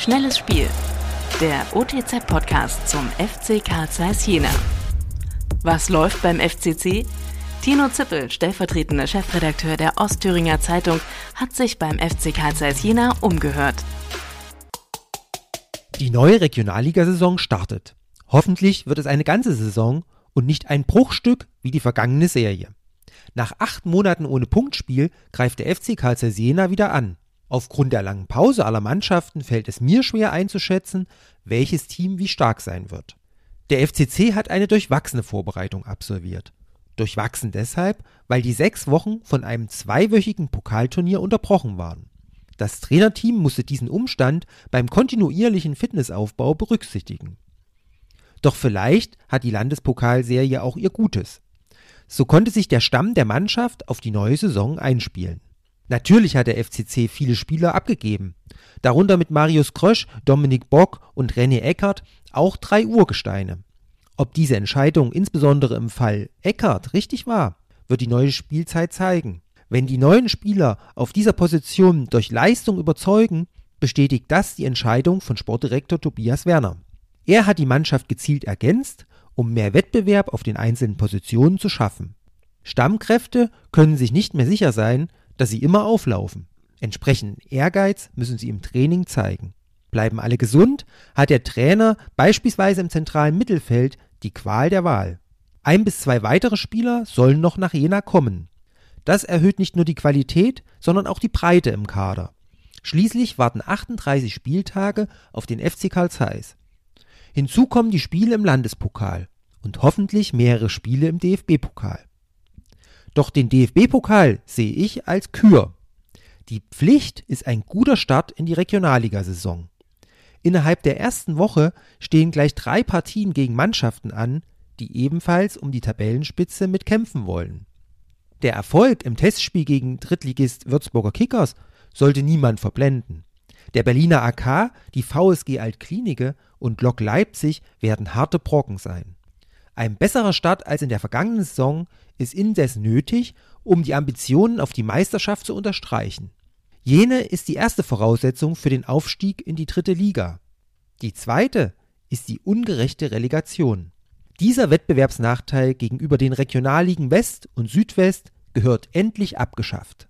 Schnelles Spiel. Der OTZ-Podcast zum FC Karl Zeiss Jena. Was läuft beim FCC? Tino Zippel, stellvertretender Chefredakteur der Ostthüringer Zeitung, hat sich beim FC Karl Zeiss Jena umgehört. Die neue Regionalligasaison startet. Hoffentlich wird es eine ganze Saison und nicht ein Bruchstück wie die vergangene Serie. Nach acht Monaten ohne Punktspiel greift der FC Karl Zeiss Jena wieder an. Aufgrund der langen Pause aller Mannschaften fällt es mir schwer einzuschätzen, welches Team wie stark sein wird. Der FCC hat eine durchwachsene Vorbereitung absolviert. Durchwachsen deshalb, weil die sechs Wochen von einem zweiwöchigen Pokalturnier unterbrochen waren. Das Trainerteam musste diesen Umstand beim kontinuierlichen Fitnessaufbau berücksichtigen. Doch vielleicht hat die Landespokalserie auch ihr Gutes. So konnte sich der Stamm der Mannschaft auf die neue Saison einspielen. Natürlich hat der FCC viele Spieler abgegeben. Darunter mit Marius Krösch, Dominik Bock und René Eckert auch drei Urgesteine. Ob diese Entscheidung insbesondere im Fall Eckert richtig war, wird die neue Spielzeit zeigen. Wenn die neuen Spieler auf dieser Position durch Leistung überzeugen, bestätigt das die Entscheidung von Sportdirektor Tobias Werner. Er hat die Mannschaft gezielt ergänzt, um mehr Wettbewerb auf den einzelnen Positionen zu schaffen. Stammkräfte können sich nicht mehr sicher sein, dass sie immer auflaufen. Entsprechenden Ehrgeiz müssen sie im Training zeigen. Bleiben alle gesund, hat der Trainer beispielsweise im zentralen Mittelfeld die Qual der Wahl. Ein bis zwei weitere Spieler sollen noch nach Jena kommen. Das erhöht nicht nur die Qualität, sondern auch die Breite im Kader. Schließlich warten 38 Spieltage auf den FC Karl Zeiss. Hinzu kommen die Spiele im Landespokal und hoffentlich mehrere Spiele im DFB-Pokal. Doch den DFB-Pokal sehe ich als Kür. Die Pflicht ist ein guter Start in die Regionalligasaison. Innerhalb der ersten Woche stehen gleich drei Partien gegen Mannschaften an, die ebenfalls um die Tabellenspitze mitkämpfen wollen. Der Erfolg im Testspiel gegen Drittligist Würzburger Kickers sollte niemand verblenden. Der Berliner AK, die VSG Altklinike und Lok Leipzig werden harte Brocken sein. Ein besserer Start als in der vergangenen Saison ist indes nötig, um die Ambitionen auf die Meisterschaft zu unterstreichen. Jene ist die erste Voraussetzung für den Aufstieg in die dritte Liga. Die zweite ist die ungerechte Relegation. Dieser Wettbewerbsnachteil gegenüber den Regionalligen West und Südwest gehört endlich abgeschafft.